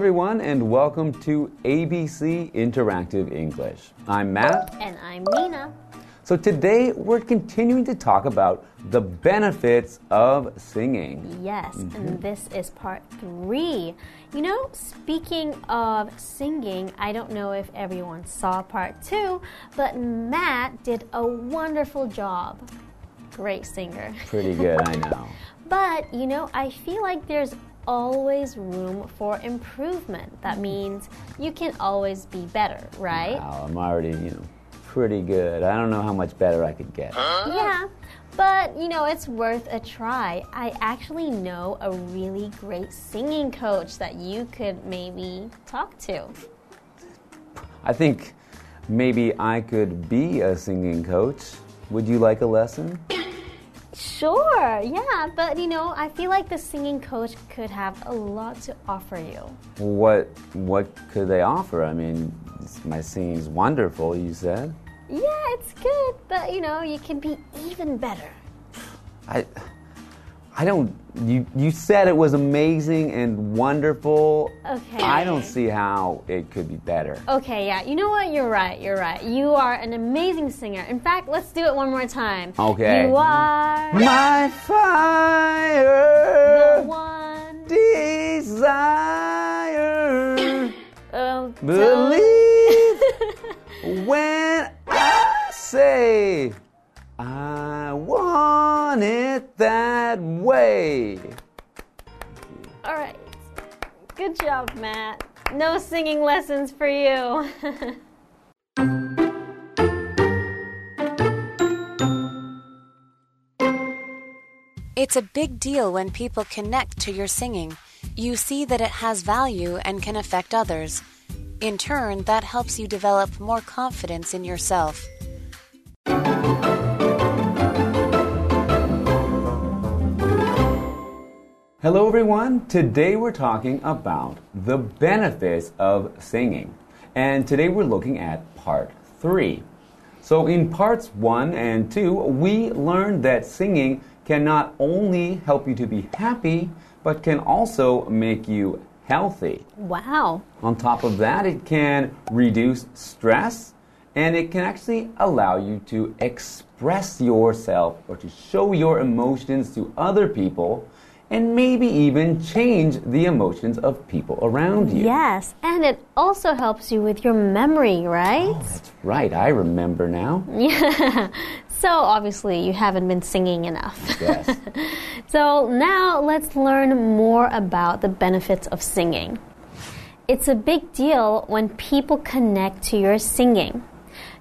Everyone, and welcome to ABC Interactive English. I'm Matt. And I'm Nina. So, today we're continuing to talk about the benefits of singing. Yes, and mm-hmm. this is part three. You know, speaking of singing, I don't know if everyone saw part two, but Matt did a wonderful job. Great singer. Pretty good, I know. But, you know, I feel like there's always room for improvement. That mm-hmm. means you can always be better, right? Wow, I'm already, you know, pretty good. I don't know how much better I could get. Yeah, but you know, it's worth a try. I actually know a really great singing coach that you could maybe talk to. I think maybe I could be a singing coach. Would you like a lesson? Sure, yeah, but you know, I feel like the singing coach could have a lot to offer you. What what could they offer? I mean, my singing's wonderful, you said. Yeah, it's good, but you know, you can be even better. I I don't you you said it was amazing and wonderful. Okay. I don't see how it could be better. Okay, yeah, you know what? You're right, you're right. You are an amazing singer. In fact, let's do it one more time. Okay. You are My the fire one. desire Oh, believe when I say want it that way. All right. Good job, Matt. No singing lessons for you. It's a big deal when people connect to your singing. You see that it has value and can affect others. In turn, that helps you develop more confidence in yourself. Hello, everyone. Today we're talking about the benefits of singing. And today we're looking at part three. So, in parts one and two, we learned that singing can not only help you to be happy, but can also make you healthy. wow. On top of that, it can reduce stress and it can actually allow you to express yourself or to show your emotions to other people and maybe even change the emotions of people around you. Yes, and it also helps you with your memory, right? Oh, That's right, I remember now. Yeah. So obviously you haven't been singing enough. Yes. so now let's learn more about the benefits of singing. It's a big deal when people connect to your singing.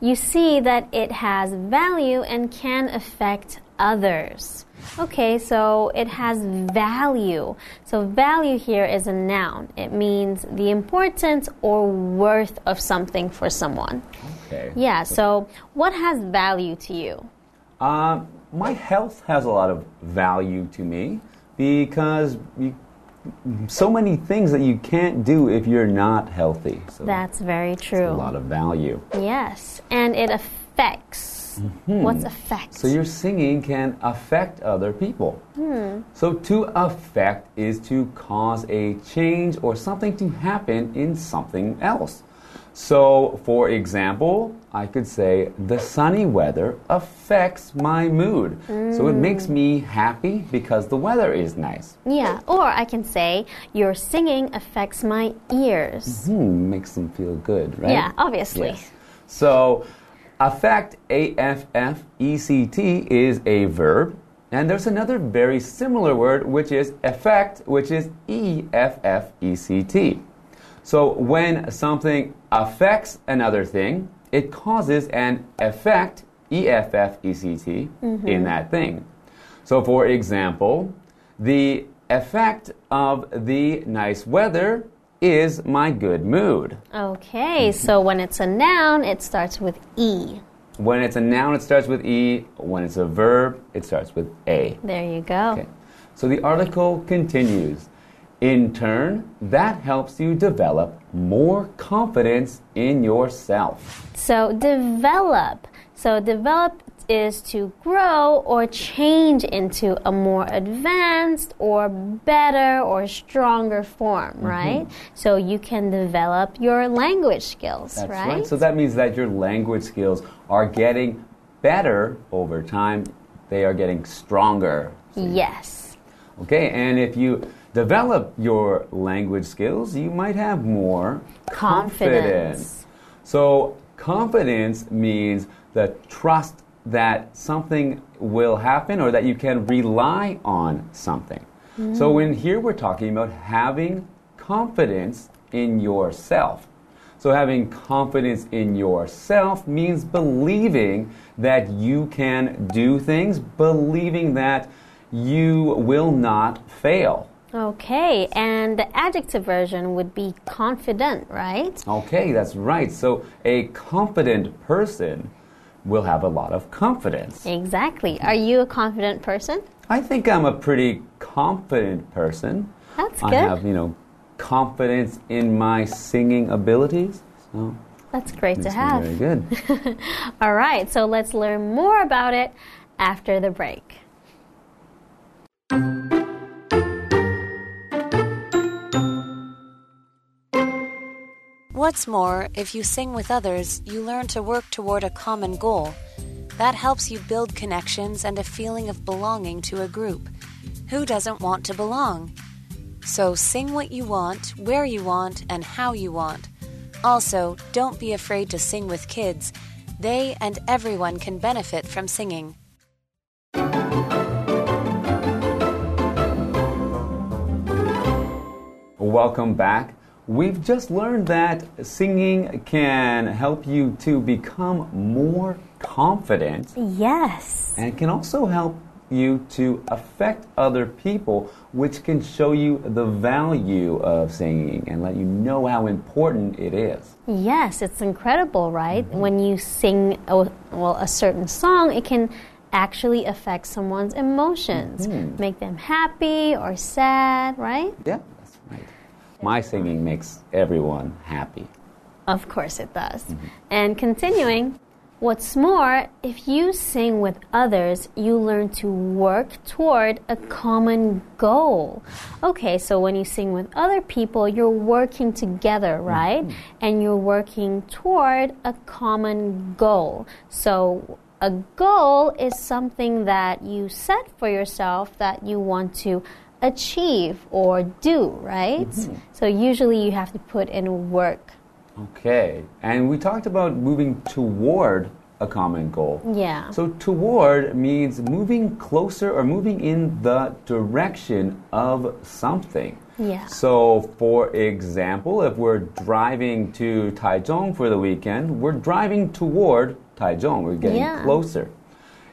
You see that it has value and can affect others. Okay, so it has value. So, value here is a noun. It means the importance or worth of something for someone. Okay. Yeah, so what has value to you? Um, my health has a lot of value to me because so many things that you can't do if you're not healthy. So That's very true. a lot of value. Yes, and it affects. Mm-hmm. What's affect? So your singing can affect other people. Hmm. So to affect is to cause a change or something to happen in something else. So, for example, I could say the sunny weather affects my mood. So it makes me happy because the weather is nice. yeah, or I can say your singing affects my ears. Hmm, makes them feel good, right? Yeah, obviously. Yes. So, affect, A F F E C T, is a verb. And there's another very similar word, which is effect, which is E F F E C T. So, when something affects another thing, it causes an effect, E F F E C T, mm-hmm. in that thing. So, for example, the effect of the nice weather is my good mood. Okay, so when it's a noun, it starts with E. When it's a noun, it starts with E. When it's a verb, it starts with A. There you go. Okay. So the article continues. In turn, that helps you develop more confidence in yourself. So develop. So develop is to grow or change into a more advanced or better or stronger form, Mm-hmm. right? So you can develop your language skills, That's right? right. So that means that your language skills are getting better over time. They are getting stronger. yes. Okay, and if you develop your language skills, you might have more Confidence. So, confidence means the trust that something will happen or that you can rely on something. Hmm. So, in here we're talking about having confidence in yourself. So, having confidence in yourself means believing that you can do things, believing that you will not fail. Okay, and the adjective version would be confident, right? Okay, that's right. So, a confident person will have a lot of confidence. Exactly. Are you a confident person? I think I'm a pretty confident person. That's good. I have, you know, confidence in my singing abilities. So, That's great to have. very good. All right, so let's learn more about it after the break. What's more, if you sing with others, you learn to work toward a common goal. That helps you build connections and a feeling of belonging to a group. Who doesn't want to belong? So sing what you want, where you want, and how you want. Also, don't be afraid to sing with kids. They and everyone can benefit from singing. Welcome back. We've just learned that singing can help you to become more confident Yes. and can also help you to affect other people, which can show you the value of singing and let you know how important it is. Yes, it's incredible, right? Mm-hmm. When you sing a, well a certain song, it can actually affect someone's emotions, mm-hmm. make them happy or sad, right? Yeah, right. My singing makes everyone happy. Of course it does. And continuing, what's more, if you sing with others, you learn to work toward a common goal. Okay, so when you sing with other people, you're working together, mm-hmm. right? And you're working toward a common goal. So a goal is something that you set for yourself that you want to achieve or do, right? Mm-hmm. So usually you have to put in work. Okay, and we talked about moving toward a common goal. Yeah. So, toward means moving closer or moving in the direction of something. Yeah. So, for example, if we're driving to Taichung for the weekend, we're driving toward Taichung. We're getting Yeah. closer.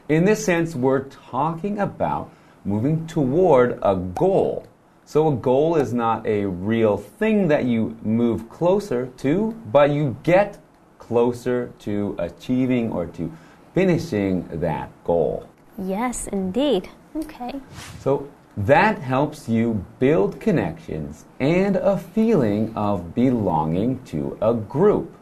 In this sense, we're talking about moving toward a goal. So, a goal is not a real thing that you move closer to, but you get closer to achieving or to finishing that goal. Yes, indeed. Okay. So that helps you build connections and a feeling of belonging to a group.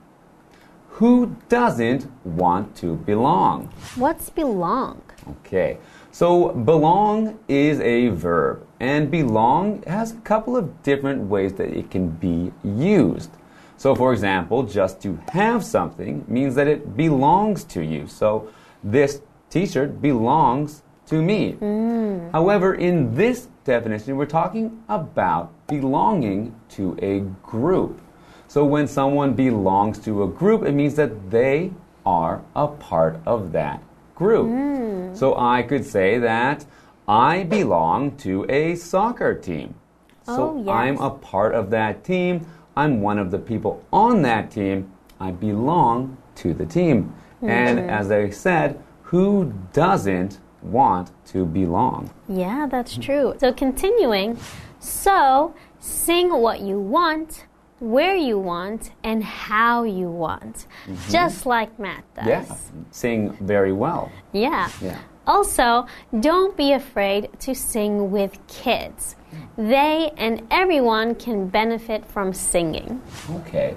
Who doesn't want to belong? What's belong? Okay, so belong is a verb, and belong has a couple of different ways that it can be used. So, for example, just to have something means that it belongs to you. So, this t shirt belongs to me. Mm. However, in this definition, we're talking about belonging to a group. So, when someone belongs to a group, it means that they are a part of that group. Mm. So, I could say that I belong to a soccer team. So, Oh, yes. I'm a part of that team. I'm one of the people on that team. I belong to the team. And mm-hmm. as I said, who doesn't want to belong? Yeah, that's true. So continuing, so sing what you want, where you want, and how you want. Mm-hmm. Just like Matt does. Yeah, sing very well. Yeah. Yeah. Also, don't be afraid to sing with kids. They and everyone can benefit from singing. Okay.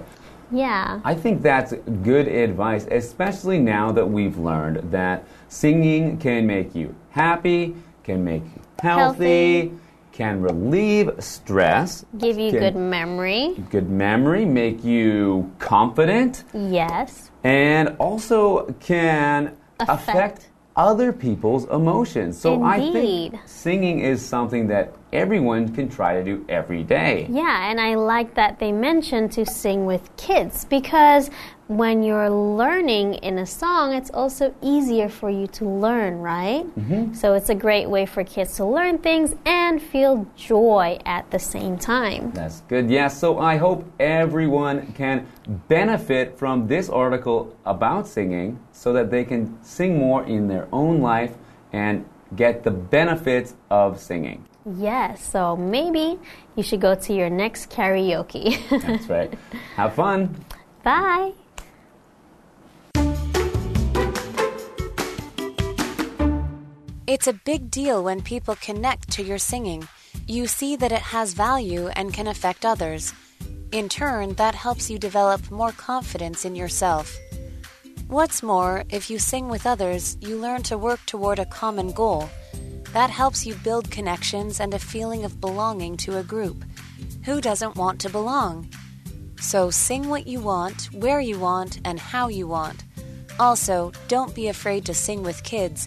Yeah. I think that's good advice, especially now that we've learned that Singing can make you happy, can make you healthy, Healthy. Can relieve stress, Give you good memory. good memory, make you confident, Yes. and also can affect, Affect. other people's emotions. So I think singing is something that everyone can try to do every day. Yeah, and I like that they mentioned to sing with kids because when you're learning in a song, it's also easier for you to learn, right? Mm-hmm. So it's a great way for kids to learn things and feel joy at the same time. That's good. Yes, so I hope everyone can benefit from this article about singing so that they can sing more in their own life and get the benefits of singing. Yes, so maybe you should go to your next karaoke. That's right. Have fun. Bye. It's a big deal when people connect to your singing. You see that it has value and can affect others. In turn, that helps you develop more confidence in yourself. What's more, if you sing with others, you learn to work toward a common goal. That helps you build connections and a feeling of belonging to a group. Who doesn't want to belong? So sing what you want, where you want, and how you want. Also, don't be afraid to sing with kids.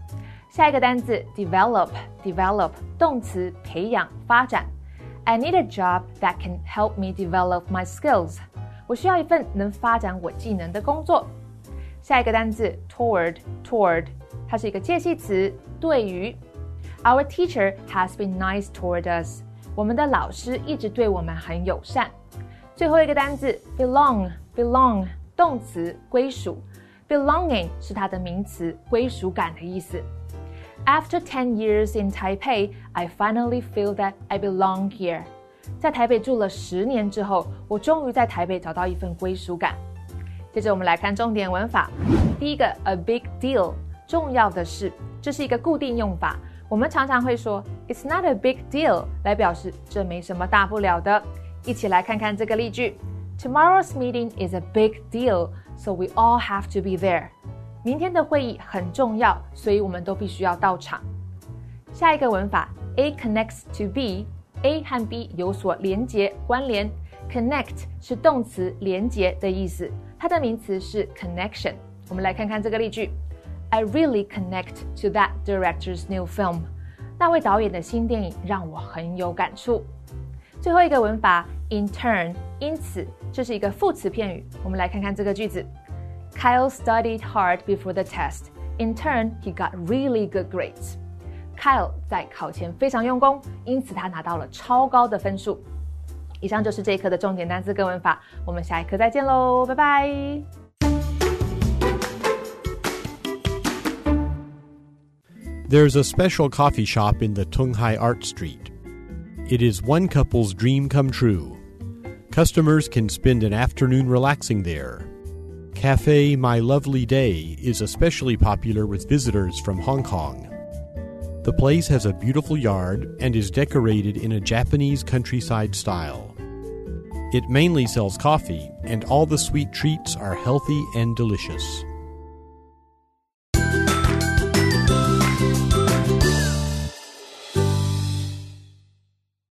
下一个单字 develop，develop 动词，培养、发展。I need a job that can help me develop my skills。我需要一份能发展我技能的工作。下一个单字 toward，toward，它是一个介系词，对于。Our teacher has been nice toward us。我们的老师一直对我们很友善。最后一个单字 belong，belong，动词，归属。Belonging 是它的名词，归属感的意思。 After 10 years in Taipei, I finally feel that I belong here. 在台北住了十年之后，我终于在台北找到一份归属感。接着我们来看重点文法。第一个，a big deal，重要的事，这是一个固定用法。我们常常会说 "It's not a big deal" 来表示这没什么大不了的。一起来看看这个例句：Tomorrow's meeting is a big deal, so we all have to be there. 明天的会议很重要，所以我们都必须要到场。下一个文法，A connects to B，A 和 B 有所连接关联。Connect 是动词连接的意思，它的名词是 connection。我们来看看这个例句：I really connect to that director's new film。那位导演的新电影让我很有感触。最后一个文法，in turn，因此，这是一个副词片语。我们来看看这个句子 ：Kyle studied hard before the test. In turn, he got really good grades. Kyle 在考前非常用功，因此他拿到了超高的分数。以上就是这一课的重点单词跟文法，我们下一课再见喽，拜拜。 There's a special coffee shop in the Tunghai Art Street. It is one couple's dream come true. Customers can spend an afternoon relaxing there. Cafe My Lovely Day is especially popular with visitors from Hong Kong. The place has a beautiful yard and is decorated in a Japanese countryside style. It mainly sells coffee, and all the sweet treats are healthy and delicious.